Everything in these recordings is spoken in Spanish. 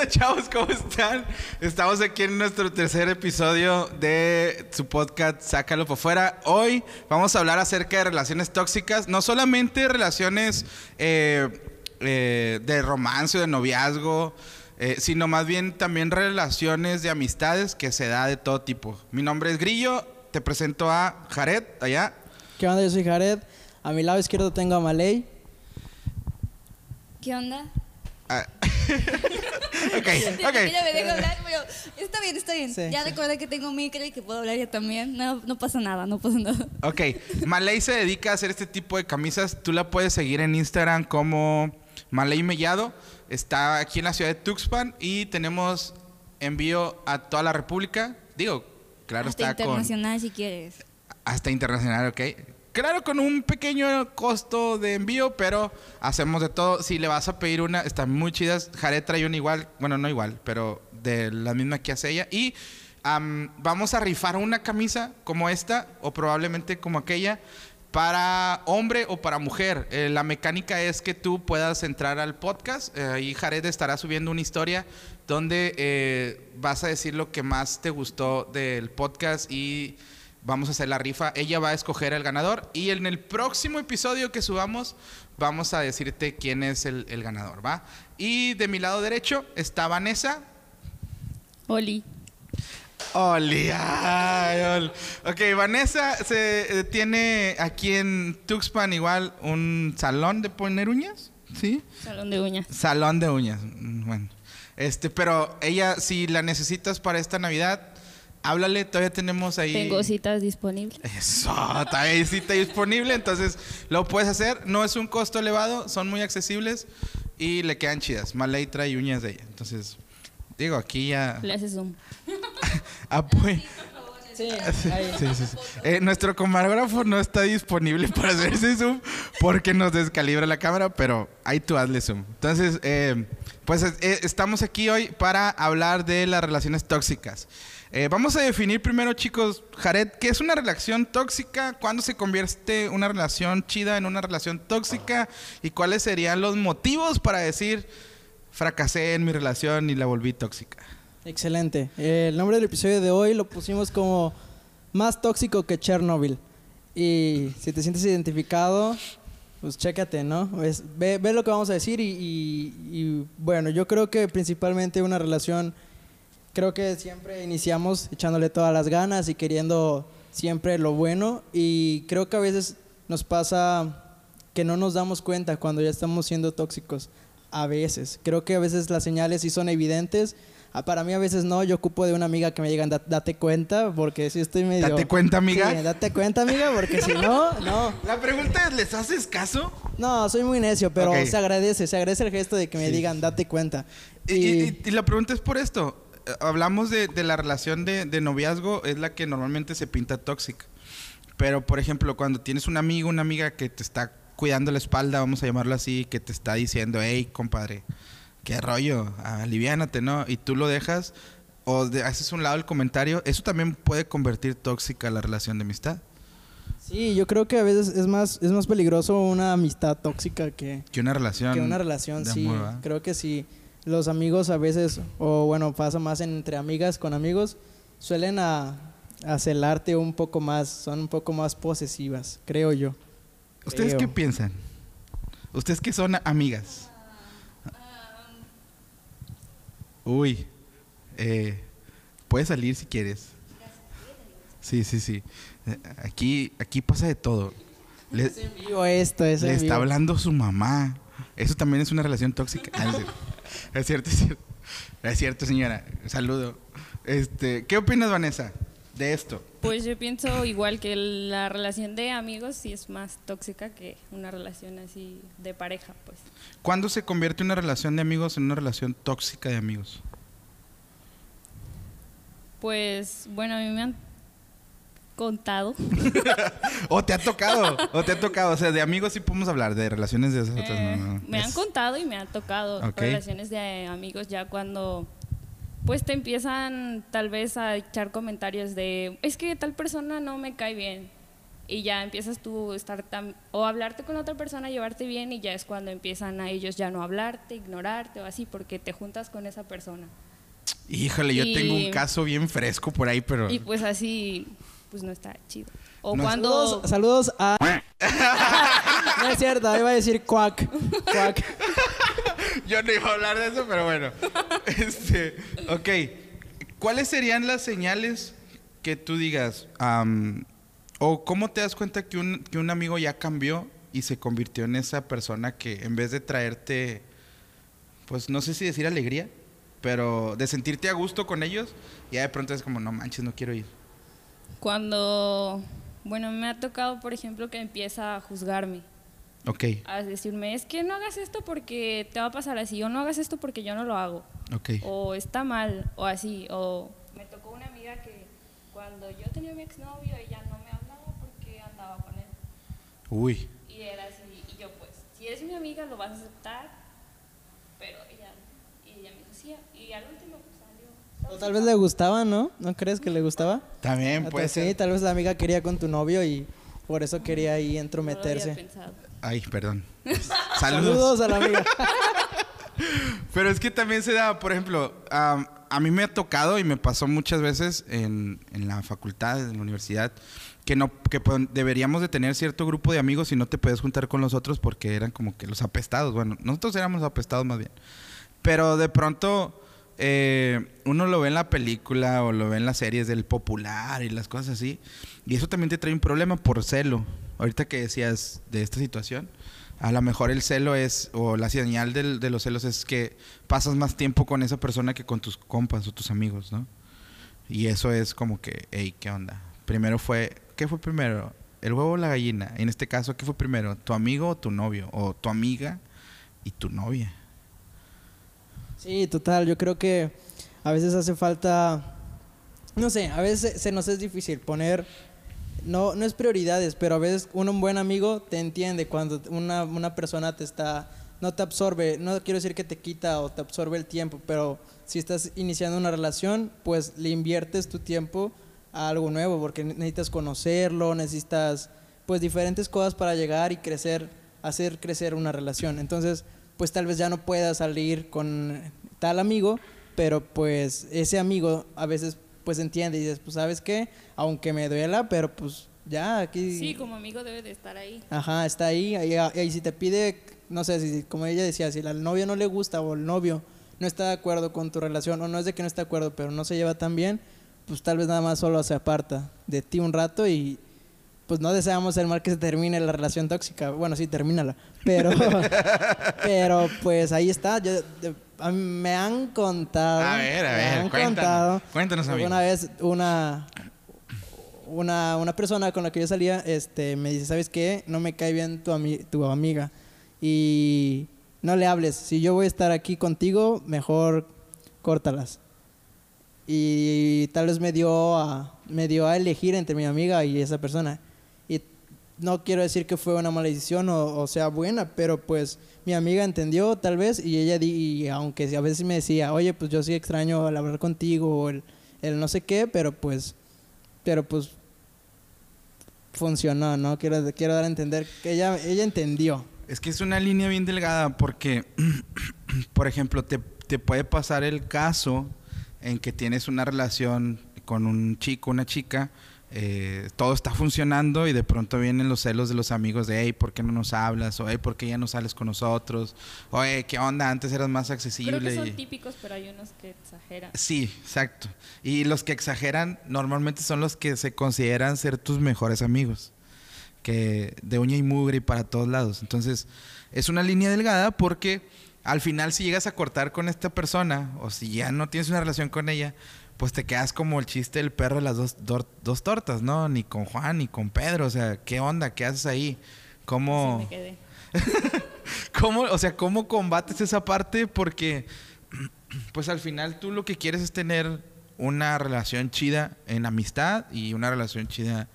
onda, chavos? ¿Cómo están? Estamos aquí en nuestro tercer episodio de su podcast Sácalo por fuera. Hoy vamos a hablar acerca de relaciones tóxicas, no solamente relaciones eh, eh, de romance o de noviazgo, eh, sino más bien también relaciones de amistades que se da de todo tipo. Mi nombre es Grillo, te presento a Jared, allá. ¿Qué onda? Yo soy Jared. A mi lado izquierdo tengo a Malay. ¿Qué onda? Ah. ok, ok. que ya me dejo hablar, pero está bien, está bien. Sí, ya sí. recuerda que tengo micro y que puedo hablar ya también. No, no pasa nada, no pasa nada. Ok, Malay se dedica a hacer este tipo de camisas. Tú la puedes seguir en Instagram como Malay Mellado. Está aquí en la ciudad de Tuxpan y tenemos envío a toda la República. Digo, claro Hasta está con internacional si quieres. hasta internacional, ok. Claro, con un pequeño costo de envío, pero hacemos de todo. Si le vas a pedir una, están muy chidas. Jared trae una igual, bueno, no igual, pero de la misma que hace ella. Y am, vamos a rifar una camisa como esta, o probablemente como aquella, para hombre o para mujer. Eh, la mecánica es que tú puedas entrar al podcast eh, y Jared estará subiendo una historia donde eh, vas a decir lo que más te gustó del podcast y vamos a hacer la rifa. Ella va a escoger el ganador y en el próximo episodio que subamos vamos a decirte quién es el, el ganador, ¿va? Y de mi lado derecho está Vanessa. Oli. Oli, ay, ol. Ok, Vanessa se eh, tiene aquí en Tuxpan igual un salón de poner uñas, ¿sí? Salón de uñas. Salón de uñas, mm, bueno. Este, pero ella, si la necesitas para esta Navidad, háblale, todavía tenemos ahí. Tengo citas disponibles. Eso, todavía hay cita disponible, entonces lo puedes hacer. No es un costo elevado, son muy accesibles y le quedan chidas. Malay trae uñas de ella, entonces digo aquí ya Le haces zoom. apoyo. Sí, Sí, sí, sí, sí. Eh, nuestro camarógrafo no está disponible para hacer ese zoom porque nos descalibra la cámara, pero ahí tú hazle zoom. Entonces, eh, pues eh, estamos aquí hoy para hablar de las relaciones tóxicas. Eh, vamos a definir primero, chicos, Jared, ¿qué es una relación tóxica? ¿Cuándo se convierte una relación chida en una relación tóxica? ¿Y cuáles serían los motivos para decir fracasé en mi relación y la volví tóxica? Excelente. Eh, el nombre del episodio de hoy lo pusimos como Más tóxico que Chernobyl. Y si te sientes identificado, pues chécate, ¿no? Es- ve, lo que vamos a decir y, bueno, yo creo que principalmente una relación, creo que siempre iniciamos echándole todas las ganas y queriendo siempre lo bueno y creo que a veces nos pasa que no nos damos cuenta cuando ya estamos siendo tóxicos. A veces. Creo que a veces las señales sí son evidentes. Ah, Para mí a veces no, yo ocupo de una amiga que me digan, "Da- date cuenta, porque si estoy medio... ¿Date cuenta, amiga? Sí, date cuenta, amiga, porque si no, no. La pregunta es, ¿les haces caso? No, soy muy necio, pero Ok. se agradece, se agradece el gesto de que me Sí. digan, date cuenta. Y, y- y la pregunta es por esto. Hablamos de, de la relación de, de noviazgo, es la que normalmente se pinta tóxica. Pero, por ejemplo, cuando tienes un amigo, una amiga que te está cuidando la espalda, vamos a llamarlo así, que te está diciendo, hey, compadre, qué rollo, aliviánate, ¿no? Y tú lo dejas o de- haces un lado el comentario, eso también puede convertir tóxica la relación de amistad. Sí, yo creo que a veces es más, es más peligroso una amistad tóxica que, Que una relación. que una relación, sí. creo que sí. Los amigos a veces, o bueno, pasa más entre amigas con amigos, suelen a, a celarte un poco más, son un poco más posesivas, creo yo. ¿Ustedes Creo. qué piensan? ¿Ustedes que son amigas? Uy, eh, puedes salir si quieres. Sí, sí, sí. Aquí, aquí pasa de todo. Le, Es en vivo esto, es le en está vivo. hablando su mamá. Eso también es una relación tóxica. Ah, es cierto. Es cierto, es cierto. Es cierto, señora. Saludo. Este, ¿Qué opinas, Vanessa, de esto? Pues yo pienso igual que la relación de amigos sí es más tóxica que una relación así de pareja, pues. ¿Cuándo se convierte una relación de amigos en una relación tóxica de amigos? Pues bueno, a mí me han contado. O te ha tocado, o te ha tocado. O sea, de amigos sí podemos hablar, de relaciones de esas otras eh, no, no. me han contado y me han tocado relaciones de amigos ya cuando pues te empiezan tal vez a echar comentarios de es que tal persona no me cae bien y ya empiezas tú a estar tam- o hablarte con otra persona, llevarte bien y ya es cuando empiezan a ellos ya no hablarte, ignorarte o así porque te juntas con esa persona. Híjole, yo tengo un caso bien fresco por ahí, pero... Y pues así pues no está chido. O No cuando Saludos, saludos a... no es cierto, ahí va a decir cuac. Cuac. Yo no iba a hablar de eso, pero bueno. Este, ok. ¿Cuáles serían las señales que tú digas? am, o cómo te das cuenta que un, que un amigo ya cambió y se convirtió en esa persona que en vez de traerte, pues no sé si decir alegría, pero de sentirte a gusto con ellos, ya de pronto es como, no manches, no quiero ir. Cuando bueno, me ha tocado, por ejemplo, que empieza a juzgarme. Ok, a decirme, es que no hagas esto porque te va a pasar así, o no hagas esto porque yo no lo hago, ok. o está mal, o así, o me tocó una amiga que cuando yo tenía mi exnovio, ella no me hablaba porque andaba con él, Uy. y era así, y yo pues, si es mi amiga lo vas a aceptar, pero ella, y ella me decía, y al. O tal vez le gustaba, ¿no? ¿No crees que le gustaba? También puede sí, ser. tal vez la amiga quería con tu novio y por eso quería ahí No lo había entrometerse. Ay, perdón. Saludos. Saludos a la amiga. Pero es que también se da, por ejemplo, a mí me ha tocado y me pasó muchas veces en, en la facultad, en la universidad, que no que pues, deberíamos de tener cierto grupo de amigos y no te puedes juntar con los otros porque eran como que los apestados. Bueno, nosotros éramos apestados más bien. Pero de pronto eh, uno lo ve en la película o lo ve en las series del popular y las cosas así. Y eso también te trae un problema por celo. Ahorita que decías de esta situación, a lo mejor el celo es, o la señal del- de los celos es que pasas más tiempo con esa persona que con tus compas o tus amigos, ¿no? Y eso es como que, hey, ¿qué onda? Primero fue, ¿qué fue primero? ¿El huevo o la gallina? En este caso, ¿qué fue primero? ¿Tu amigo o tu novio? ¿O tu amiga y tu novia? Sí, total. Yo creo que a veces hace falta, no sé, a veces se- nos es difícil poner, no, no es prioridades, pero a veces un buen amigo te entiende cuando una, una persona te está, no te absorbe, no quiero decir que te quita o te absorbe el tiempo, pero si estás iniciando una relación, pues le inviertes tu tiempo a algo nuevo, porque necesitas conocerlo, necesitas pues diferentes cosas para llegar y crecer, hacer crecer una relación. Entonces, pues tal vez ya no puedas salir con tal amigo, pero pues ese amigo a veces pues entiende y dices, pues sabes qué, aunque me duela, pero pues ya aquí... Sí, como amigo debe de estar ahí. Ajá, está ahí. Y, y si te pide, no sé, si, como ella decía, si al novio no le gusta o el novio no está de acuerdo con tu relación, o no es de que no está de acuerdo, pero no se lleva tan bien, pues tal vez nada más solo se aparta de ti un rato y pues no deseamos el mal que se termine la relación tóxica. Bueno, sí, termínala. Pero, pero pues ahí está. Yo, a mí me han contado. A ver, a me ver, han cuéntanos, contado cuéntanos, amigo. Una vez una, una, una persona con la que yo salía este, me dice, ¿sabes qué? No me cae bien tu, ami- tu amiga. Y no le hables. Si yo voy a estar aquí contigo, mejor córtalas. Y tal vez me dio a, me dio a elegir entre mi amiga y esa persona. No quiero decir que fue una o, o sea buena, pero pues mi amiga entendió tal vez y ella, di, y aunque a veces me decía, oye, pues yo sí extraño el hablar contigo o el, el no sé qué, pero pues, pero pues funcionó, ¿no? Quiero, quiero dar a entender que ella, ella entendió. Es que es una línea bien delgada porque, por ejemplo, te, te puede pasar el caso en que tienes una relación con un chico, una chica, eh, todo está funcionando y de pronto vienen los celos de los amigos de, hey, ¿por qué no nos hablas? O, hey, ¿por qué ya no sales con nosotros? Oye, ¿qué onda? Antes eras más accesible. Creo que son y- típicos, pero hay unos que exageran. Sí, exacto. Y los que exageran normalmente son los que se consideran ser tus mejores amigos. Que de uña y mugre y para todos lados. Entonces, es una línea delgada porque al final si llegas a cortar con esta persona o si ya no tienes una relación con ella, pues te quedas como el chiste del perro de las dos, dos tortas, ¿no? Ni con Juan ni con Pedro. O sea, ¿qué onda? ¿Qué haces ahí? ¿Cómo...? Sí, me quedé. ¿Cómo, o sea, cómo combates esa parte? Porque, pues al final tú lo que quieres es tener una relación chida en amistad y una relación chida,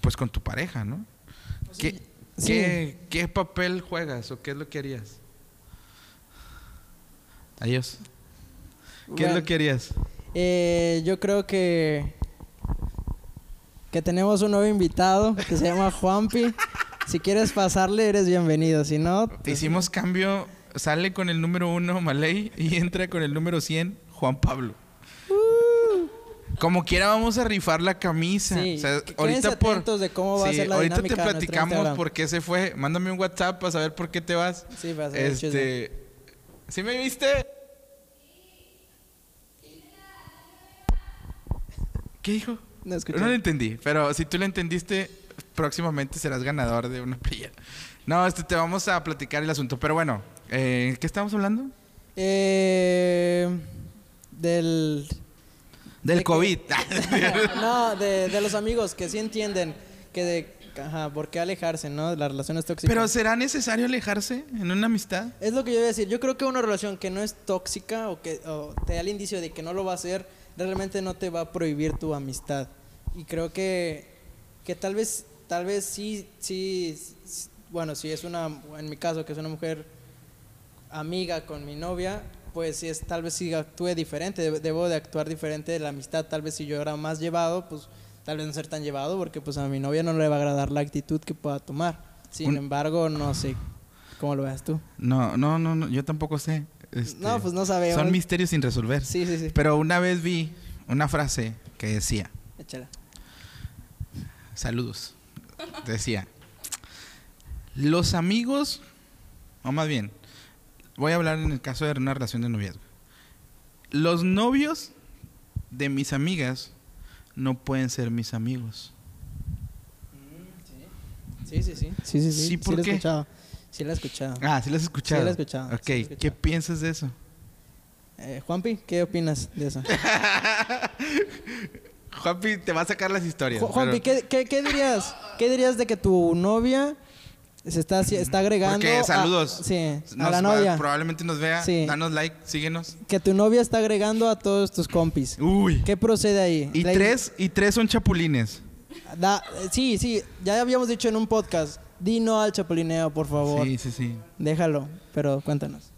pues con tu pareja, ¿no? ¿Qué, Sí. qué, qué papel juegas o qué es lo que harías? Adiós. ¿Qué es lo que harías? Eh, yo creo que que tenemos un nuevo invitado que se llama Juanpi. Si quieres pasarle, eres bienvenido. Si no, pues, Hicimos cambio, sale con el número uno Malay y entra con el número 100 Juan Pablo. Como quiera vamos a rifar la camisa. Sí, O sea, que- quédense ahorita por atentos de cómo va a Sí, ser la ahorita te platicamos por qué se fue. Mándame un WhatsApp para saber por qué te vas. Sí, para saber. Este, ¿Sí me viste? ¿Qué dijo? No escuché. No lo entendí, pero si tú lo entendiste, próximamente serás ganador de una playa. No, este, te vamos a platicar el asunto. Pero bueno, eh, ¿qué estamos hablando? Eh, del... Del De que- COVID. No, de, de los amigos que sí entienden que de... Ajá, ¿por qué alejarse, no? Las relaciones tóxicas. pero ¿será necesario alejarse en una amistad? Es lo que yo iba a decir. Yo creo que una relación que no es tóxica o que o te da el indicio de que no lo va a hacer, realmente no te va a prohibir tu amistad. Y creo que, que tal vez, tal vez sí, sí, bueno, si es una, en mi caso, que es una mujer amiga con mi novia, pues sí es, tal vez sí actúe diferente, deb- debo de actuar diferente de la amistad. Tal vez si yo era más llevado, pues tal vez no ser tan llevado, porque pues a mi novia no le va a agradar la actitud que pueda tomar. Sin Un- embargo, no sé cómo lo veas tú. No, no, no, no, yo tampoco sé. Este, No, pues no sabemos. Son misterios sin resolver. Sí, sí, sí. Pero una vez vi una frase que decía, Échala. saludos, decía, los amigos, o más bien, voy a hablar en el caso de una relación de noviazgo. Los novios de mis amigas no pueden ser mis amigos. Sí, sí, sí. Sí, sí, sí. Sí, ¿por la. Sí, la he escuchado. Ah, sí lo has escuchado. Sí, lo he escuchado, Ok, sí lo he escuchado. ¿qué piensas de eso? Eh, Juanpi, ¿qué opinas de eso? Juanpi, te va a sacar las historias. Ju- Juanpi, pero- ¿qué, qué, qué dirías? ¿Qué dirías de que tu novia se está, está agregando... Porque, a- saludos. sí, a la novia. probablemente nos vea. Sí. Danos like, síguenos. Que tu novia está agregando a todos tus compis. Uy. ¿Qué procede ahí? Y La- tres, y tres son chapulines. da- sí, sí, ya habíamos dicho en un podcast. Di no al chapulineo, por favor. Sí, sí, sí. Déjalo, pero cuéntanos.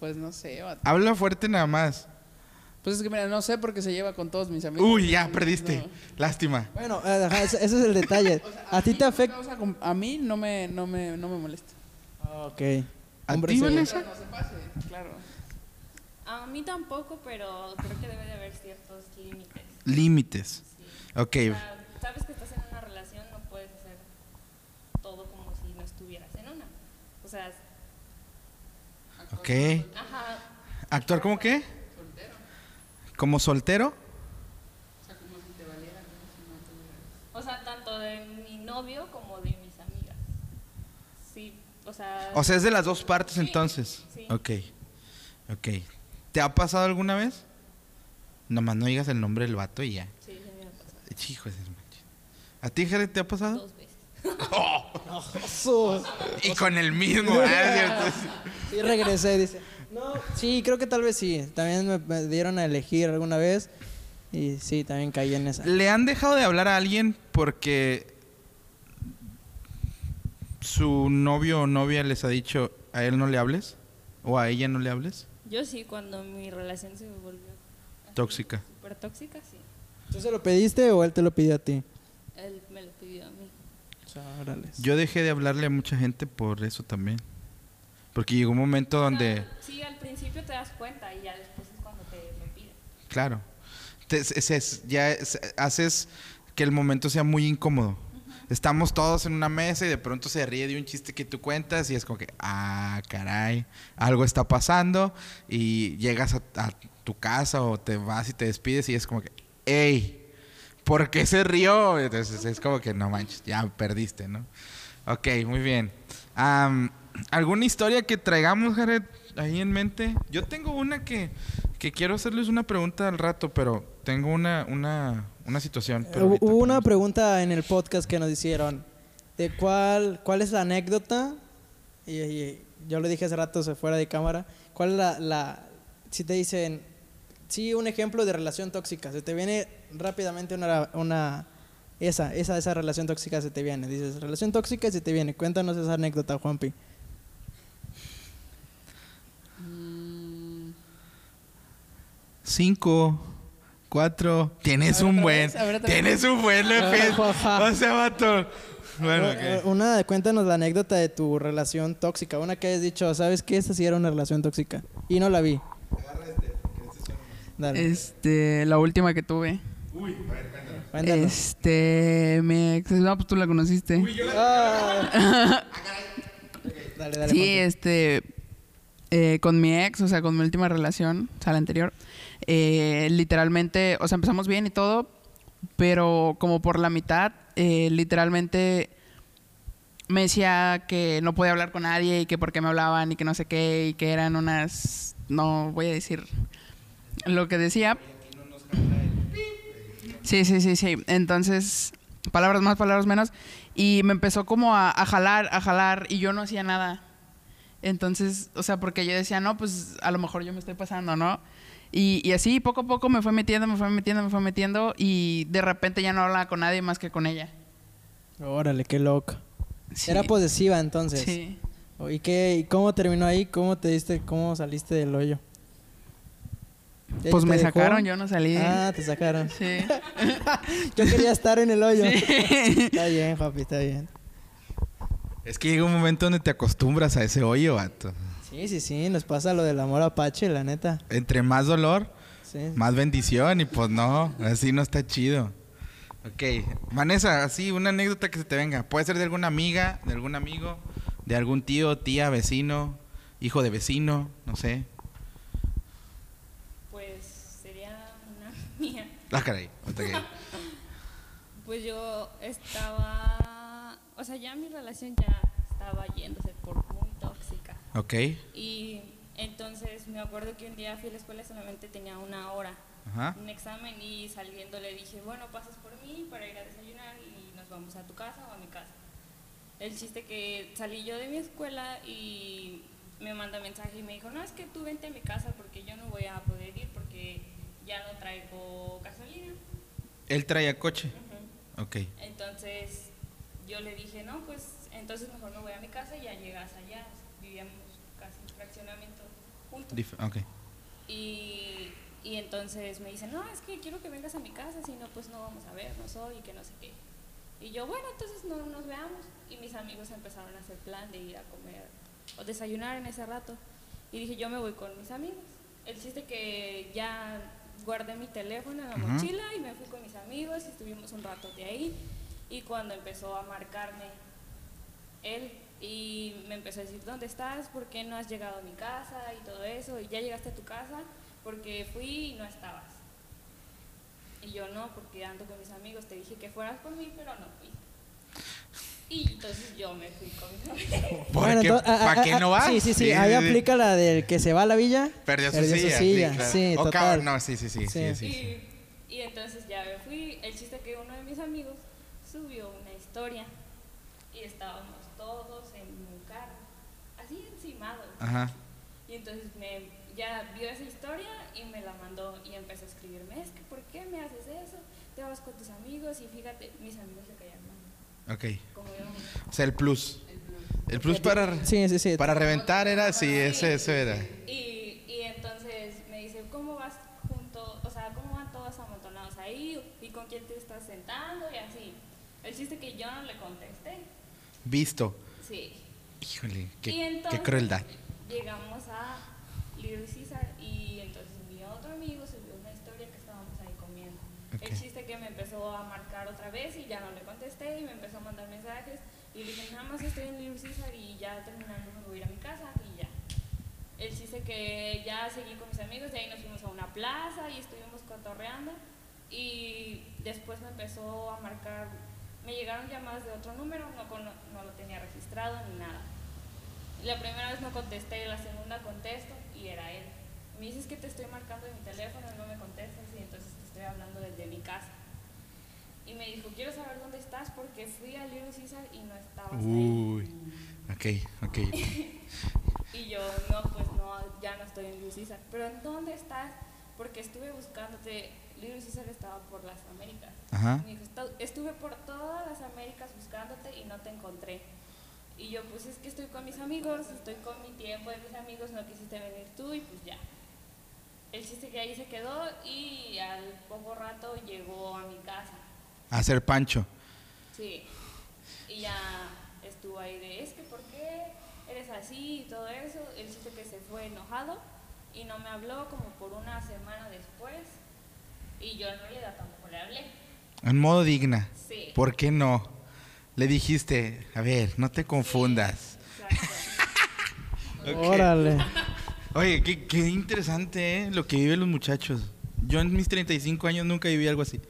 Pues no sé, vato. Habla fuerte nada más. Pues es que mira, no sé porque se lleva con todos mis amigos. Uy, ya No. perdiste. Lástima. Bueno, eh, ajá, ese, ese es el detalle. ¿A ti te afecta? A mí no me, no me, no me molesta. Ok. ¿A ti. Vanessa? No se pase, claro. A mí tampoco, pero creo que debe de haber ciertos límites. Límites. Sí. Ok. O sea, sabes que estás en una relación, todo como si no estuvieras en una. O sea, Ok. ajá, ¿Actuar como qué? ¿Como soltero? o sea, tanto de mi novio como de mis amigas. Sí, o sea, O sea, es de las dos partes Sí, entonces. sí. Ok. Ok. ¿Te ha pasado alguna vez? Nomás no digas el nombre del vato y ya. sí, sí me ha pasado Hijo de. ¿A ti, Jared, te ha pasado? dos veces. Su- Y con el mismo. ¿Cierto? Sí, regresé, dice. No, sí, creo que tal vez sí. También me, me dieron a elegir alguna vez. Y sí, también caí en esa. ¿Le han dejado de hablar a alguien porque su novio o novia les ha dicho a él no le hables? ¿O a ella no le hables? Yo sí, cuando mi relación se volvió así, Tóxica. Súper tóxica, sí. ¿Tú se lo pediste o él te lo pidió a ti? Él me lo pidió a mí. Yo dejé de hablarle a mucha gente por eso también. Porque llegó un momento donde... Sea, sí, al principio te das cuenta y ya después es cuando te lo piden. Claro. Te- se- ya es- haces que el momento sea muy incómodo. Estamos todos en una mesa y de pronto se ríe de un chiste que tú cuentas y es como que, ah, caray, algo está pasando y llegas a, a tu casa o te vas y te despides y es como que, hey, ¿por qué se rió? Entonces es como que no manches, ya perdiste, ¿no? Ok, muy bien. Am, ¿Alguna historia que traigamos, Jared, ahí en mente? Yo tengo una que, que quiero hacerles una pregunta al rato, pero tengo una, una, una situación. pero Hubo una pregunta en el podcast que nos hicieron. De cuál, cuál es la anécdota. Y, y yo lo dije hace rato, se fuera de cámara. ¿Cuál es la, la. Si te dicen. Sí, un ejemplo de relación tóxica. Se te viene rápidamente una. una esa, esa, esa relación tóxica se te viene. Dices, relación tóxica y se te viene. Cuéntanos esa anécdota, Juanpi. Mm, Cinco, cuatro. Tienes ver, un buen. vez. Tienes un buen, López. O sea, vato. Bueno, Eh, ok. Una, cuéntanos la anécdota de tu relación tóxica. Una que hayas dicho, ¿sabes qué? Esta sí era una relación tóxica. Y no la vi. Dale. Este, la última que tuve. cuéntanos. Este, mi ex, no, pues tú la conociste. Ah. dale, dale. Sí, este, eh, con mi ex, o sea, con mi última relación, o sea, la anterior, eh, literalmente, o sea, empezamos bien y todo, pero como por la mitad, eh, literalmente me decía que no podía hablar con nadie y que por qué me hablaban y que no sé qué y que eran unas, no voy a decir lo que decía. Sí, sí, sí, sí. Entonces, palabras más, palabras menos. Y me empezó como a, a jalar, a jalar, y yo no hacía nada. Entonces, o sea, porque yo decía, no, pues a lo mejor yo me estoy pasando, ¿no? Y, y así poco a poco me fue metiendo, me fue metiendo, me fue metiendo, y de repente ya no hablaba con nadie más que con ella. Órale, qué loco. Sí. Era posesiva entonces. Sí. ¿Y qué? ¿Y cómo terminó ahí? ¿Cómo te diste? ¿Cómo saliste del hoyo? ¿Ella Pues me dejó? sacaron, yo no salí. Ah, te sacaron. Sí. Yo quería estar en el hoyo. Sí. Está bien, papi, está bien. Es que llega un momento donde te acostumbras a ese hoyo, vato. Sí, sí, sí, nos pasa lo del amor apache, la neta. Entre más dolor, Sí. más bendición. Y pues no, así no está chido. Ok. Vanessa, así una anécdota que se te venga. Puede ser de alguna amiga, de algún amigo, de algún tío, tía, vecino, hijo de vecino, no sé. Pues sería una mía. Ah, caray. ok. Pues yo estaba, o sea, ya mi relación ya estaba yéndose por muy tóxica. Ok. Y entonces me acuerdo que un día fui a la escuela y solamente tenía una hora, Ajá. un examen y saliendo le dije, bueno, pasas por mí para ir a desayunar y nos vamos a tu casa o a mi casa. El chiste que salí yo de mi escuela y me manda mensaje y me dijo, no, es que tú vente a mi casa porque yo no voy a poder ir porque ya no traigo gasolina. Él traía coche. Ujú. Ok. Entonces yo le dije, no, pues entonces mejor me voy a mi casa y ya llegas allá. Vivíamos casi en fraccionamiento juntos. Dif- ok. Y, y entonces me dice, no, es que quiero que vengas a mi casa, si no, pues no vamos a vernos hoy y que no sé qué. Y yo, bueno, entonces no nos veamos. Y mis amigos empezaron a hacer plan de ir a comer o desayunar en ese rato. Y dije, yo me voy con mis amigos. El chiste que ya guardé mi teléfono en la mochila y me fui con mis amigos y estuvimos un rato de ahí. Y cuando empezó a marcarme él y me empezó a decir, ¿dónde estás? ¿Por qué no has llegado a mi casa? Y todo eso. Y ya llegaste a tu casa porque fui y no estabas. Y yo no, porque ando con mis amigos. Te dije que fueras por mí, pero no fui. Y entonces yo me fui con mis amigos. ¿Por Bueno, qué? entonces, ¿Para qué no vas? Sí, sí, sí. Ahí aplica la del que se va a la villa. Perdió su silla. Sí, claro. O total. cabrón, no, sí, sí, sí. sí, Sí. sí, sí. Y, y entonces ya me fui. El chiste que uno de mis amigos subió una historia y estábamos todos en un carro, así encimados. Ajá. Y entonces me, ya vio esa historia y me la mandó y empezó a escribirme, es que ¿por qué me haces eso? Te vas con tus amigos y fíjate, mis amigos le caían mal. Ok. O sea, el plus. El plus para, Sí, sí, sí. para reventar era, sí, ese, eso era. Y, y entonces me dice, ¿cómo vas junto, o sea, cómo van todos amontonados ahí? ¿Y con quién te estás sentando? Y así. El chiste que yo no le contesté. Visto. Sí. Híjole, y qué, entonces qué crueldad. Llegamos a Little Caesar y entonces mi otro amigo subió una historia que estábamos ahí El chiste que me empezó a marcar otra vez y ya no le contesté y me empezó a mandar mensajes y le dije, nada más estoy en Little Caesar y ya terminando me voy a mi casa y ya. El chiste que ya seguí con mis amigos, de ahí nos fuimos a una plaza y estuvimos cotorreando y después me empezó a marcar, me llegaron llamadas de otro número, no, con- no lo tenía registrado ni nada. La primera vez no contesté, la segunda contesto y era él. Me dices que te estoy marcando de mi teléfono y no me contestas y entonces estoy hablando desde mi casa. Y me dijo, quiero saber dónde estás porque fui a Little Caesar y no estabas ahí. Uy. Ok, ok. Y yo, no, pues no, ya no estoy en Little Caesar. Pero ¿en dónde estás? Porque estuve buscándote. Little Caesar estaba por las Américas. Ajá. Me dijo, "Estu- estuve por todas las Américas buscándote y no te encontré. Y yo, pues es que estoy con mis amigos, estoy con mi tiempo de mis amigos, no quisiste venir tú y pues ya. El chiste que ahí se quedó y al poco rato llegó a mi casa. A hacer pancho. Sí. Y ya estuvo ahí de, es que ¿por qué eres así y todo eso? El chiste que se fue enojado y no me habló como por una semana después. Y yo en realidad tampoco le hablé. En modo digna. Sí. ¿Por qué no? Le dijiste, a ver, no te confundas. Exacto. Órale. Oye, qué, qué interesante ¿eh? lo que viven los muchachos. Yo en mis 35 años nunca viví algo así.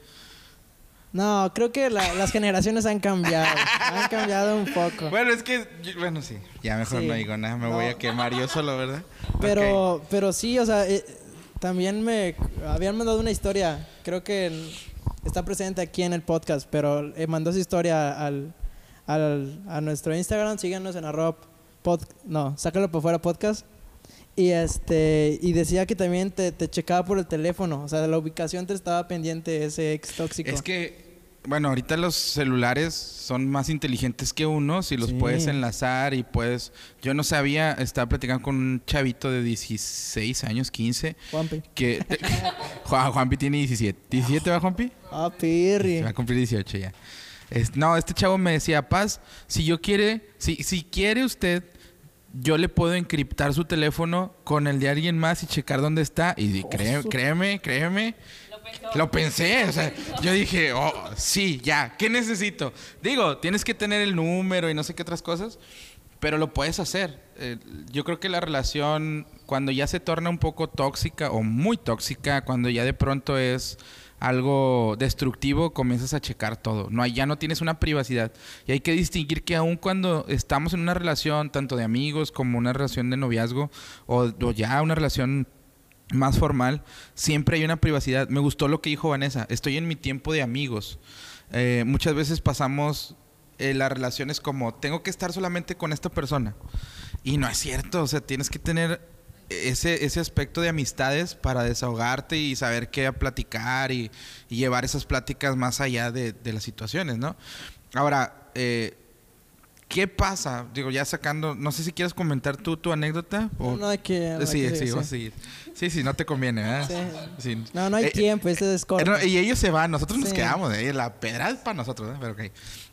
No, creo que la- las generaciones han cambiado. han cambiado un poco. Bueno, es que, bueno, sí, ya mejor Sí. no digo nada, me No. voy a quemar yo solo, ¿verdad? Pero, pero sí, o sea, eh, también me habían mandado una historia. Creo que está presente aquí en el podcast, pero eh, mandó su historia al, al- a nuestro Instagram. Síganos en arroba pod, no, sácalo por fuera podcast. Y este y decía que también te, te checaba por el teléfono, o sea, de la ubicación te estaba pendiente ese ex tóxico. Es que, bueno, ahorita los celulares son más inteligentes que uno, si los Sí. puedes enlazar y puedes... Yo no sabía, estaba platicando con un chavito de 16 años, 15, Juanpi. que... Juan, Juanpi tiene 17. ¿17 va Juanpi? Ah, pirri. Se va a cumplir 18 ya. Es- no, este chavo me decía, Paz, si yo quiere, si, si quiere usted, yo le puedo encriptar su teléfono con el de alguien más y checar dónde está. Y di- cree- créeme, créeme. Lo pensó. Lo pensé, o sea, yo dije, oh, sí, ya, ¿qué necesito? Digo, tienes que tener el número y no sé qué otras cosas, pero lo puedes hacer. Eh, yo creo que la relación, cuando ya se torna un poco tóxica o muy tóxica, cuando ya de pronto es algo destructivo, comienzas a checar todo. No, ya no tienes una privacidad. Y hay que distinguir que aun cuando estamos en una relación, tanto de amigos como una relación de noviazgo, o, o ya una relación más formal, siempre hay una privacidad. Me gustó lo que dijo Vanessa. Estoy en mi tiempo de amigos. Eh, muchas veces pasamos eh, las relaciones como tengo que estar solamente con esta persona. Y no es cierto. O sea, tienes que tener ese, ese aspecto de amistades para desahogarte y saber qué platicar y, y llevar esas pláticas más allá de, de las situaciones, ¿no? Ahora, eh, ¿qué pasa? Digo, ya sacando, no sé si quieres comentar tú tu anécdota. o- No, no hay que. no hay sí, que sí, a seguir. Sí, sí, no te conviene, ¿verdad? Sí. No, no hay Eh, tiempo, este es eh, corto. y ellos se van, nosotros nos Sí. quedamos. eh, la pedra es para nosotros, ¿eh? Pero ok.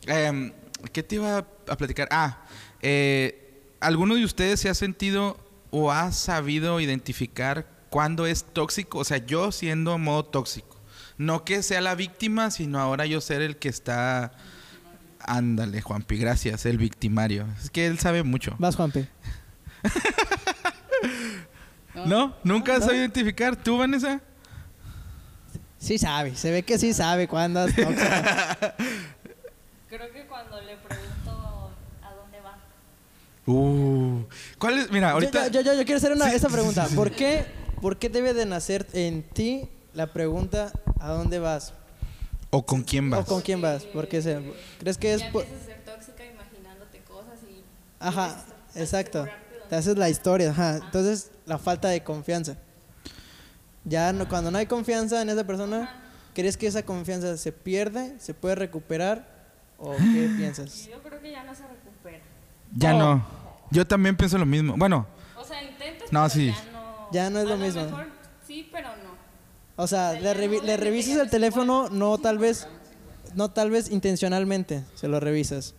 Em, ¿Qué te iba a platicar? Ah, eh, ¿alguno de ustedes se ha sentido o ha sabido identificar cuándo es tóxico? O sea, yo siendo modo tóxico. No que sea la víctima, sino ahora yo ser el que está... Ándale, Juanpi, gracias, el victimario. Es que él sabe mucho. Vas, Juanpi. ¿No? ¿Nunca has sabido identificar? ¿Tú, Vanessa? Sí sabe, se ve que sí sabe cuándo es tóxico. Creo que cuando le pregunto. Uh, ¿Cuál es? Mira, ahorita... Yo, yo, yo, yo quiero hacer una, Sí, esta sí, pregunta. sí, sí. ¿Por, qué, ¿Por qué debe de nacer en ti la pregunta ¿a dónde vas? ¿O con quién vas? ¿O con quién vas? Porque se, ¿Crees que es ya por- empiezas a ser tóxica imaginándote cosas y... Ajá, quieres exacto. Te haces la historia, ajá. Entonces, la falta de confianza. Ya no, cuando no hay confianza en esa persona, ¿crees que esa confianza se pierde? ¿Se puede recuperar? ¿O qué piensas? Y yo creo que ya no se recupera. Ya Oh. no. Yo también pienso lo mismo. Bueno, O sea, intentas, No, pero sí. ya no... Ya no es a lo mismo. mejor sí, pero no. O sea, le, revi- le revisas el teléfono, no tal vez, no tal vez intencionalmente, se lo revisas.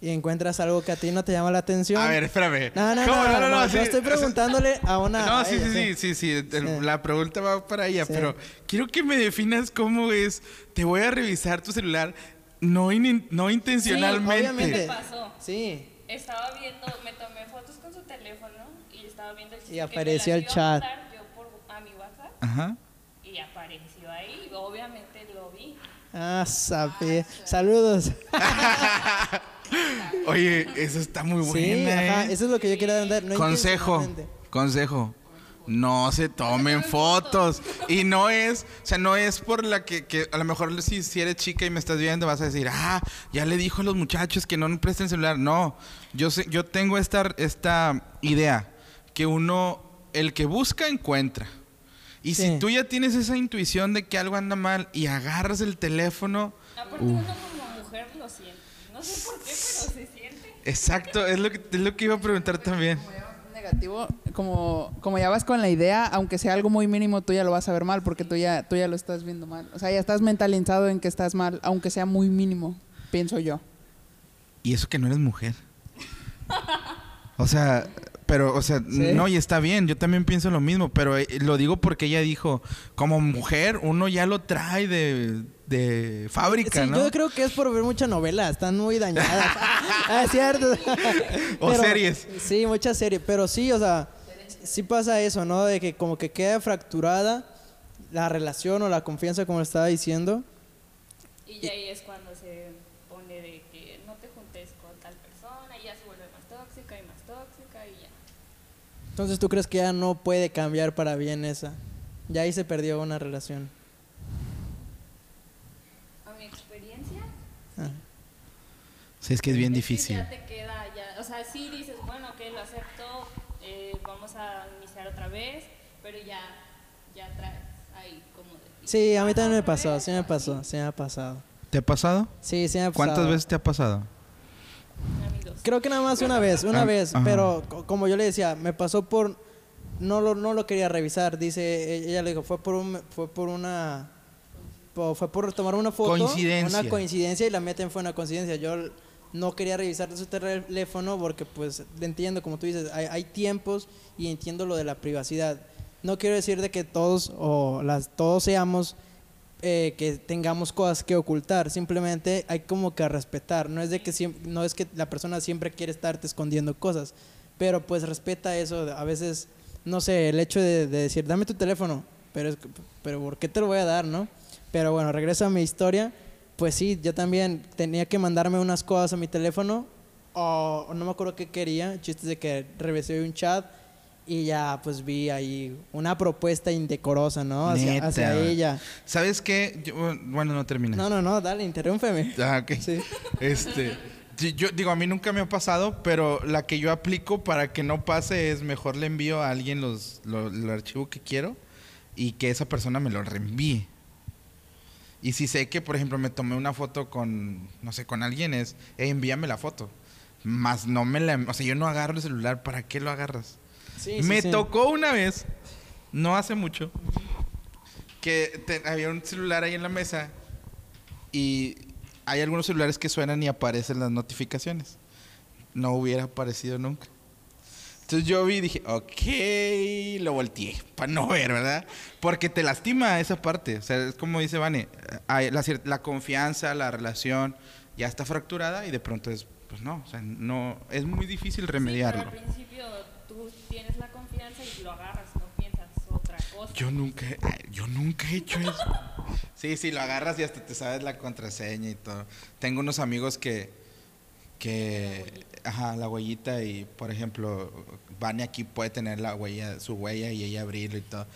Y encuentras algo que a ti no te llama la atención. a ver, espérame. No, no, ¿Cómo? no, no, no, sí, yo estoy preguntándole a una... No, sí, ella, sí, sí, sí, sí, Sí. La pregunta va para ella, Sí. pero quiero que me definas cómo es. Te voy a revisar tu celular, no, in- no intencionalmente. obviamente. ¿Qué pasó? Sí, Estaba viendo, me tomé fotos con su teléfono y estaba viendo el Y que me apareció el chat. yo por, a mi WhatsApp Ajá. y apareció ahí. y Obviamente lo vi. ah, sabe. Saludos. Oye, eso está muy buena. sí, ajá, ¿eh? eso es lo que yo quería dar. No consejo, consejo. No se tomen fotos. Y no es, o sea, no es por la que, que a lo mejor si, si eres chica y me estás viendo vas a decir, ah, ya le dijo a los muchachos que no me presten celular. No, yo sé, yo tengo esta, esta idea, que uno, el que busca, encuentra. Y Sí. si tú ya tienes esa intuición de que algo anda mal y agarras el teléfono, Aparte uno como mujer lo siente. No sé por qué, pero se siente. exacto, es lo que, es lo que iba a preguntar también. Negativo, como, como ya vas con la idea, aunque sea algo muy mínimo, tú ya lo vas a ver mal porque tú ya, tú ya lo estás viendo mal. O sea, ya estás mentalizado en que estás mal, aunque sea muy mínimo, pienso yo. Y eso que no eres mujer. O sea, pero, o sea, ¿Sí? no, y está bien, yo también pienso lo mismo, pero eh, lo digo porque ella dijo, como mujer, uno ya lo trae de, de fábrica, Sí, ¿no? yo creo que es por ver mucha novela, están muy dañadas. ah, es cierto. O series. Sí, muchas series, pero sí, o sea, sí pasa eso, ¿no? De que como que queda fracturada la relación o la confianza, como estaba diciendo. Y ya ahí es cuando se pone de que no te juntes con tal persona y ya se vuelve más tóxica y más tóxica y ya. Entonces, ¿tú crees que ya no puede cambiar para bien esa? Ya ahí se perdió una relación. A mi experiencia, Ah. Sí, es que es bien difícil. ya te queda, ya, o sea, sí dices, bueno, que lo acepto, eh, vamos a iniciar otra vez, pero ya, ya traes ahí como de... Sí, a mí también me pasó, sí me pasó, sí me ha pasado. ¿Te ha pasado? Sí, sí me ha pasado. ¿Cuántas veces te ha pasado? Amigos. Creo que nada más una vez, una Ah, vez, ajá. pero co- como yo le decía, me pasó por no lo no lo quería revisar, dice e- ella le dijo, fue por un fue por una fue por tomar una foto, Coincidencia. una coincidencia y la meten fue una coincidencia. Yo no quería revisar su teléfono porque pues entiendo como tú dices, hay, hay tiempos y entiendo lo de la privacidad. No quiero decir de que todos o las todos seamos eh, que tengamos cosas que ocultar, simplemente hay como que respetar, no es de que no es que la persona siempre quiere estarte escondiendo cosas, pero pues respeta eso, a veces no sé, el hecho de, de decir, "Dame tu teléfono", pero pero ¿por qué te lo voy a dar, no? Pero bueno, regreso a mi historia, pues sí, yo también tenía que mandarme unas cosas a mi teléfono o, no me acuerdo qué quería, chistes de que revisé un chat y ya pues vi ahí una propuesta indecorosa, ¿no? Hacia, Neta. hacia ella. ¿Sabes qué? Yo- bueno, no termina. No, no, no, dale, interrúmpeme. Ah, ok. Sí. Este, yo digo, a mí nunca me ha pasado, pero la que yo aplico para que no pase es mejor le envío a alguien los, lo- el archivo que quiero y que esa persona me lo reenvíe. Y si sé que, por ejemplo, me tomé una foto con, no sé, con alguien, es, "Ey, envíame la foto. Más no me la... O sea, yo no agarro el celular, ¿para qué lo agarras? Sí, me sí. tocó una vez, no hace mucho, que te- había un celular ahí en la mesa y hay algunos celulares que suenan y aparecen las notificaciones. No hubiera aparecido nunca. Entonces yo vi y dije, ok, lo volteé para no ver, ¿verdad? Porque te lastima esa parte. O sea, es como dice Vane, la, la confianza, la relación ya está fracturada y de pronto es, pues no, o sea, no, es muy difícil remediarlo. Sí, pero al principio tú tienes la confianza y lo agarras, no piensas otra cosa. Yo nunca, yo nunca he hecho eso. Sí, sí, lo agarras y hasta te sabes la contraseña y todo. Tengo unos amigos que, que, ajá, la huellita y, por ejemplo, Vani aquí puede tener la huella, su huella y ella abrirlo y todo.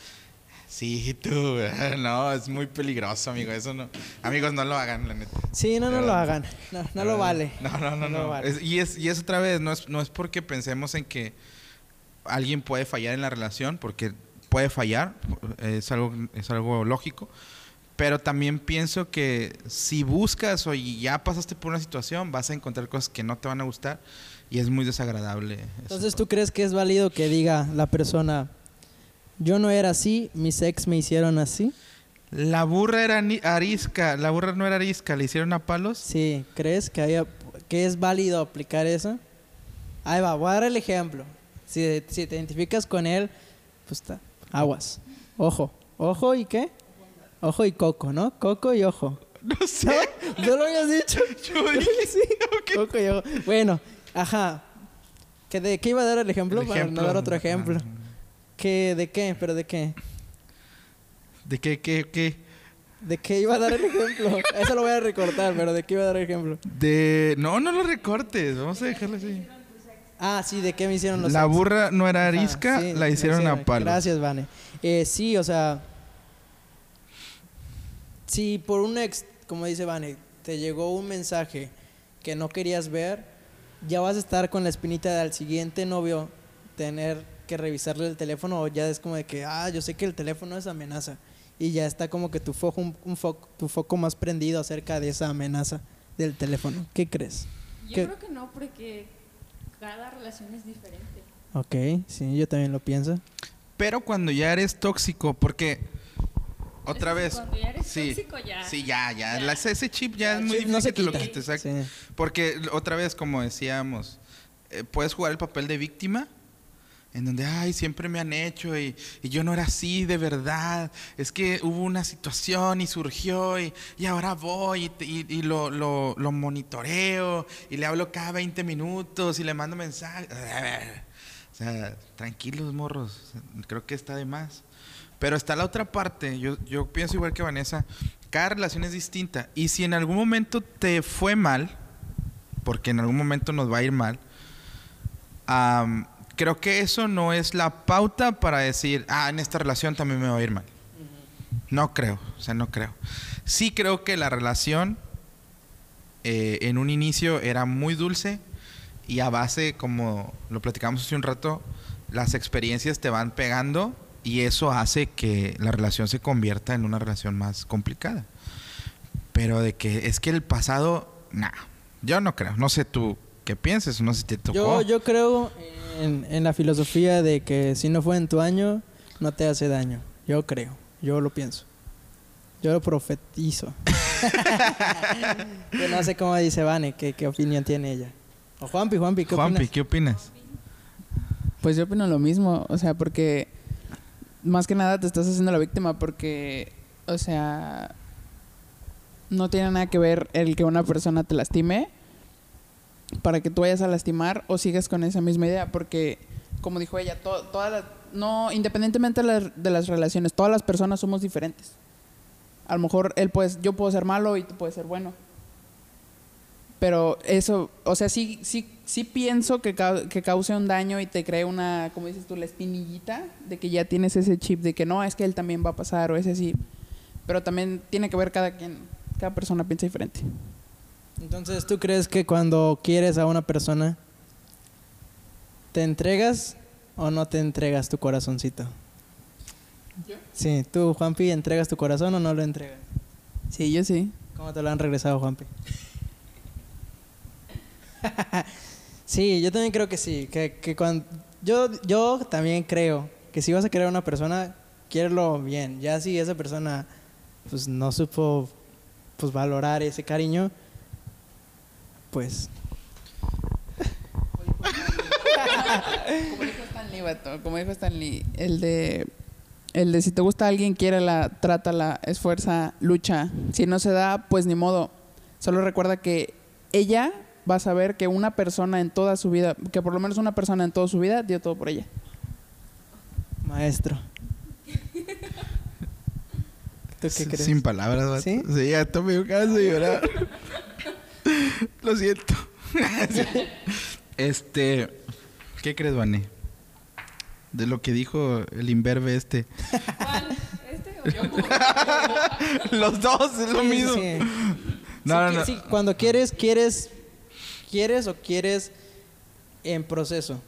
Sí, tú, no, es muy peligroso, amigo, eso no. Amigos, no lo hagan, la neta. Sí, no, no lo hagan. No, no lo vale. No, no, no, No no. vale. Es- y, es, y es otra vez, no es, no es porque pensemos en que alguien puede fallar en la relación, porque puede fallar, es algo, es algo lógico. Pero también pienso que si buscas o ya pasaste por una situación, vas a encontrar cosas que no te van a gustar y es muy desagradable. Entonces, ¿tú crees que es válido que diga la persona, yo no era así, mis ex me hicieron así? La burra era arisca, la burra no era arisca, le hicieron a palos. Sí, ¿crees que, haya, que es válido aplicar eso? Ahí va, voy a dar el ejemplo. Si, si te identificas con él, pues está, aguas. Ojo, ojo y qué? Ojo y coco, ¿no? Coco y ojo. No sé. ¿No? ¿No lo habías dicho? Yo dije, sí. Coco y ojo. Bueno, ajá. ¿Que ¿De qué iba a dar el ejemplo? El Para no dar otro ejemplo. Ah. ¿Que ¿De qué? ¿Pero de qué? ¿De qué, qué, qué? ¿De qué iba a dar el ejemplo? Eso lo voy a recortar, pero ¿de qué iba a dar el ejemplo? De... No, no lo recortes, vamos a dejarlo así. Ah, sí, ¿de qué me hicieron los La ex? burra no era arisca, sí, la hicieron a palos. Gracias, Vane. Eh, sí, o sea, si por un ex, como dice Vane, te llegó un mensaje que no querías ver, ya vas a estar con la espinita de al siguiente novio tener que revisarle el teléfono o ya es como de que, ah, yo sé que el teléfono es amenaza y ya está como que tu foco, un, un foco, tu foco más prendido acerca de esa amenaza del teléfono. ¿Qué crees? Yo ¿Qué? creo que no, porque cada relación es diferente. Ok, sí, yo también lo pienso. Pero cuando ya eres tóxico, porque otra vez. cuando ya eres sí, tóxico, ya. Sí, ya, ya. Ya. la- ese chip ya es muy Sí, no difícil se que lo quites. Sí. Porque otra vez, como decíamos, eh, puedes jugar el papel de víctima. En donde, ay, siempre me han hecho y, y yo no era así de verdad. Es que hubo una situación y surgió y, y ahora voy y- y lo, lo- lo monitoreo y le hablo cada 20 minutos y le mando mensajes. O sea, tranquilos, morros. Creo que está de más. Pero está la otra parte. Yo, yo pienso igual que Vanessa. Cada relación es distinta. Y si en algún momento te fue mal, porque en algún momento nos va a ir mal, creo que eso no es la pauta para decir, ah, en esta relación también me va a ir mal. No creo, o sea, no creo. Sí creo que la relación eh, en un inicio era muy dulce y a base, como lo platicamos hace un rato, las experiencias te van pegando y eso hace que la relación se convierta en una relación más complicada. Pero de que es que el pasado, nah, yo no creo. No sé tú qué pienses, no sé si te tocó. Yo, yo creo en, en la filosofía de que si no fue en tu año, no te hace daño. Yo creo, yo lo pienso. Yo lo profetizo. Yo no sé cómo dice Vane, qué, qué opinión tiene ella. O Juanpi, Juanpi, ¿qué Juanpi, opinas? ¿qué opinas? Pues yo opino lo mismo, o sea, porque más que nada te estás haciendo la víctima porque, o sea, no tiene nada que ver el que una persona te lastime para que tú vayas a lastimar o sigas con esa misma idea, porque como dijo ella, to- todas no, independientemente de las, de las relaciones, todas las personas somos diferentes. A lo mejor él pues, yo puedo ser malo y tú puedes ser bueno. Pero eso, o sea, sí, sí, sí pienso que, cau- que cause un daño y te cree una, como dices tú, la espinillita de que ya tienes ese chip de que no, es que él también va a pasar o ese sí. Pero también tiene que ver cada quien, cada persona piensa diferente. Entonces, ¿tú crees que cuando quieres a una persona, te entregas o no te entregas tu corazoncito? ¿Yo? Sí, tú, Juanpi, ¿entregas tu corazón o no lo entregas? Sí, yo sí. ¿Cómo te lo han regresado, Juanpi? sí, yo también creo que sí. Que, que cuando, yo, yo también creo que si vas a querer a una persona, quiérelo bien. Ya si esa persona pues no supo pues valorar ese cariño, pues Como dijo Stanley, el de, el de si te gusta alguien, quiérela, trátala, esfuerza, lucha. Si no se da, pues ni modo. Solo recuerda que ella va a saber que una persona en toda su vida, que por lo menos una persona en toda su vida dio todo por ella. maestro. ¿Tú qué crees? Sin palabras. ¿Sí? Sí, ya me dio ganas de llorar. Lo siento. este, ¿qué crees, Vane? De lo que dijo el imberbe este. ¿Cuál? ¿Este o yo? Los dos es lo Sí, mismo. sí. No, Sí, no, que- no. sí, cuando quieres, quieres, quieres o quieres en proceso.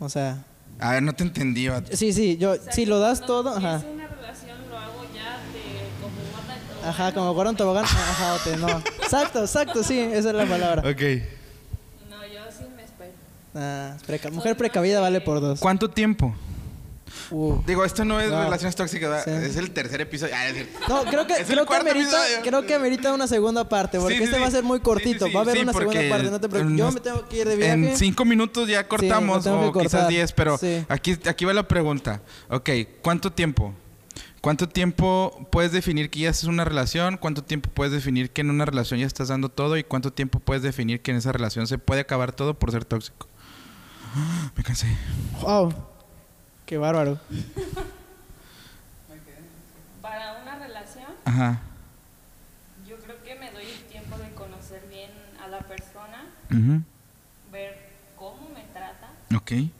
O sea, A ver, no te entendí, sí, sí, yo, O sea, si lo das cuando todo, ajá. empiece una relación lo hago ya de como guarda. Ajá, como fuera un tobogán, ajá, o te- no. Exacto, exacto, sí, esa es la palabra. Ok. No, yo sí me espero. Ah, preca- mujer precavida vale por dos. ¿Cuánto tiempo? Uh. Digo, esto no es relaciones tóxicas. Sí. es el tercer episodio. Ah, cierto. No, creo que, el creo que, episodio. creo que amerita una segunda parte, porque Sí, sí, este sí. va a ser muy cortito. Va a haber una segunda parte, no te preocupes. Yo me tengo que ir de viaje. En cinco minutos ya cortamos, o quizás diez, pero aquí, aquí va la pregunta. Ok, ¿cuánto tiempo? ¿Cuánto tiempo puedes definir que ya es una relación? ¿Cuánto tiempo puedes definir que en una relación ya estás dando todo? ¿Y cuánto tiempo puedes definir que en esa relación se puede acabar todo por ser tóxico? Me cansé. Wow. Qué bárbaro. Para una relación, Ajá. yo creo que me doy el tiempo de conocer bien a la persona, ver cómo me trata. Ok. Y,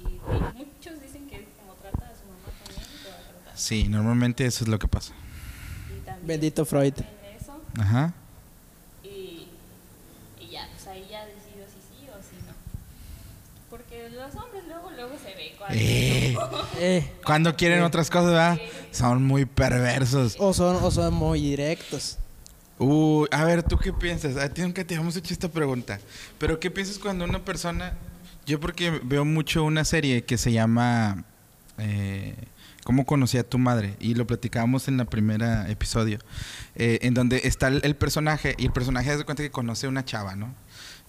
y muchos dicen que como trata a su mamá también, te va a tratar. Sí, normalmente eso es lo que pasa. Y también Bendito Freud. En eso, Ajá. y, y ya, pues ahí ya decido si sí o si no. Porque los hombres luego, luego se ve cuando Eh, Eh, cuando quieren otras cosas, ¿verdad? Son muy perversos. o, son, o son muy directos. Uh, a ver, ¿tú qué piensas? A ti nunca te hemos hecho esta pregunta. Pero ¿qué piensas cuando una persona... Yo porque veo mucho una serie que se llama eh, ¿Cómo conocí a tu madre? Y lo platicábamos en el primer episodio, eh, en donde está el, el personaje y el personaje hace cuenta que conoce a una chava, ¿no?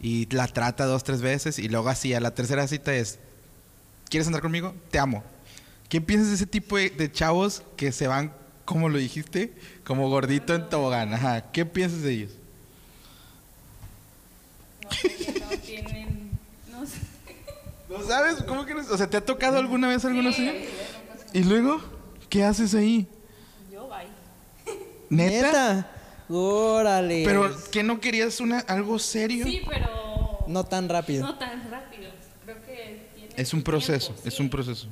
Y la trata dos, tres veces y luego así, a la tercera cita es, ¿quieres andar conmigo? Te amo. ¿Qué piensas de ese tipo de, de chavos que se van, como lo dijiste, como gordito en tobogán? Ajá. ¿Qué piensas de ellos? No sé, que no tienen. No sé. ¿No sabes? ¿Cómo que no? O sea, ¿te ha tocado alguna vez alguno así? ¿Y luego? ¿Qué haces ahí? Yo, bye. ¿Neta? Órale. ¿Pero que no querías una, algo serio? Sí, pero. No tan rápido. No tan rápido. Creo que tiene. Es un proceso, tiempo, es sí. un proceso.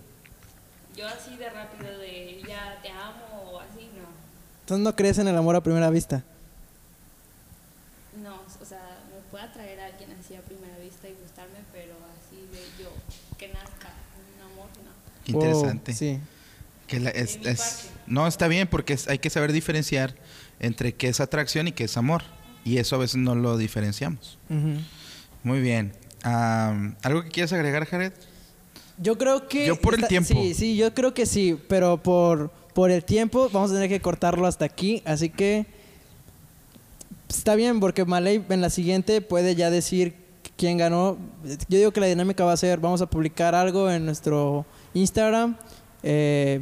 Yo así de rápido, de ya te amo o así, no. Entonces no crees en el amor a primera vista. No, o sea, me puede atraer a alguien así a primera vista y gustarme, pero así de yo, que nazca un amor, no. Qué interesante. sí. Que la- es- De mi es- parte. no, está bien porque es- hay que saber diferenciar entre qué es atracción y qué es amor. Y eso a veces no lo diferenciamos. Ujú. Muy bien. ¿Algo que quieras agregar, Jared? Yo creo que... Yo por el tiempo. Sí, sí, yo creo que sí, pero por, por el tiempo vamos a tener que cortarlo hasta aquí, así que está bien porque Malay en la siguiente puede ya decir quién ganó. Yo digo que la dinámica va a ser, vamos a publicar algo en nuestro Instagram, eh,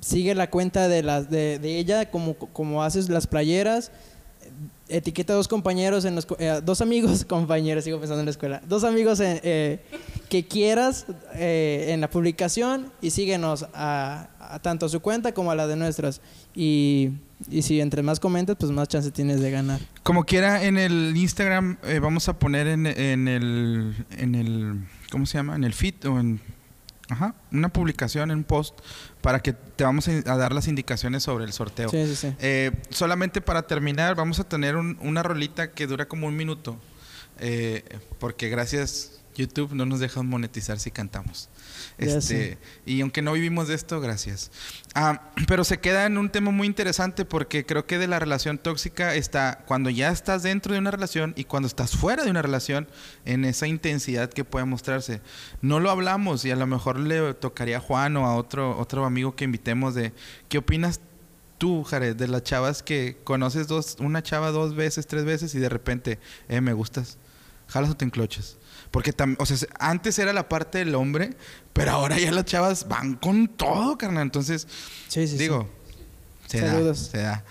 sigue la cuenta de, las, de, de ella, como, como haces las playeras, etiqueta a dos compañeros, en escu- eh, dos amigos, compañeros, sigo pensando en la escuela, dos amigos en- eh, que quieras eh, en la publicación y síguenos a, a tanto a su cuenta como a la de nuestras. Y, y si entre más comentas, pues más chance tienes de ganar. Como quiera, en el Instagram eh, vamos a poner en, en el, en el, ¿cómo se llama? En el feed o en, ajá, una publicación, en un post, para que te vamos a, a dar las indicaciones sobre el sorteo. Sí, sí, sí. Eh, solamente para terminar, vamos a tener un- una rolita que dura como un minuto, eh, porque gracias YouTube no nos dejan monetizar si cantamos. Este, y aunque no vivimos de esto, gracias. Ah, pero se queda en un tema muy interesante porque creo que de la relación tóxica está cuando ya estás dentro de una relación y cuando estás fuera de una relación en esa intensidad que puede mostrarse. No lo hablamos y a lo mejor le tocaría a Juan o a otro, otro amigo que invitemos de qué opinas tú, Jared, de las chavas que conoces dos, una chava dos veces, tres veces y de repente, eh, me gustas, jalas o te enclochas. Porque tam- o sea, se- antes era la parte del hombre, pero ahora ya las chavas van con todo, carnal. Entonces, Sí, sí, sí. digo, se Saludos. da, se da.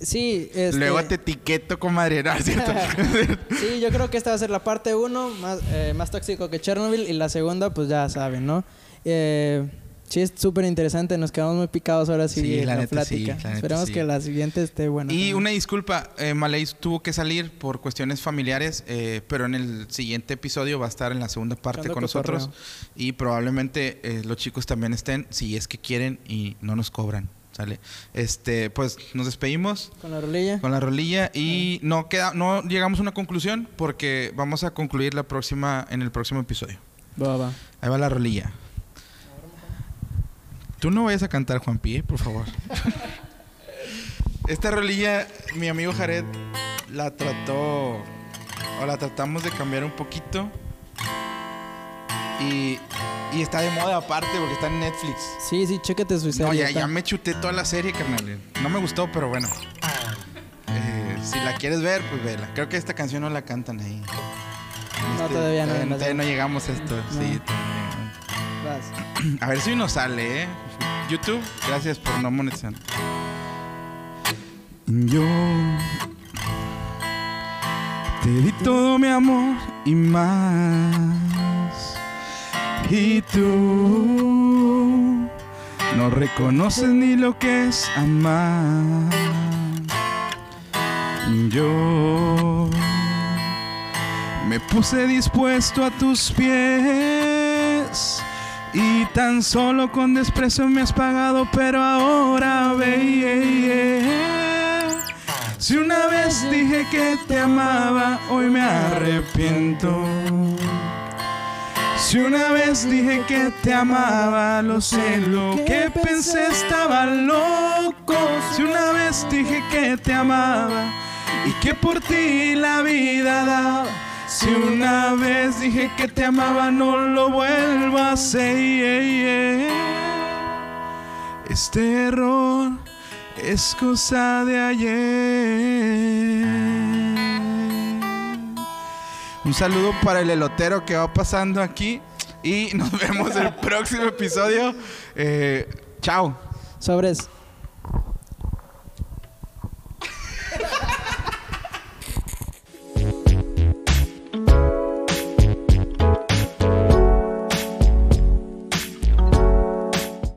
Sí, este- Luego te etiqueto, comadre, ¿no? ¿Es cierto? sí, yo creo que esta va a ser la parte uno, más, eh, más tóxico que Chernobyl, y la segunda, pues ya saben, ¿no? Eh, sí, es súper interesante, nos quedamos muy picados ahora sí, Sí, en la la, neta sí, plática. la neta Esperemos sí. que la siguiente esté buena. Y también. una disculpa, eh, Malay tuvo que salir por cuestiones familiares, eh, pero en el siguiente episodio va a estar en la segunda parte Echando con nosotros. Y probablemente eh, los chicos también estén, si es que quieren y no nos cobran. ¿Sale? Este, pues nos despedimos Con la rolilla. con la rolilla y no queda, no llegamos a una conclusión porque vamos a concluir la próxima, en el próximo episodio. Va, va. Ahí va la rolilla. Tú no vayas a cantar, Juan Pi, por favor. Esta rolilla, mi amigo Jared la trató, o la tratamos de cambiar un poquito. Y, y está de moda aparte porque está en Netflix. Sí, sí, chécate su serie. No, ya, ya me chuté toda la serie, carnal. No me gustó, pero bueno. Eh, si la quieres ver, pues vela. Creo que esta canción no la cantan ahí. No, todavía no, Todavía, no. no llegamos a esto. No. Sí. Vas. A ver si nos sale, ¿eh? YouTube, gracias por no monetizar. Yo te di todo mi amor y más. Y tú no reconoces ni lo que es amar. Yo me puse dispuesto a tus pies y tan solo con desprecio me has pagado, pero ahora ve. Si una vez dije que te amaba, hoy me arrepiento. Si una vez dije que te amaba, lo sé, lo que pensé estaba loco. Si una vez dije que te amaba y que por ti la vida daba. Si una vez dije que te amaba, no lo vuelvas. ey, ey. Este error es cosa de ayer. Un saludo para el elotero que va pasando aquí. Y nos vemos el próximo episodio. Eh, chao. Sobres.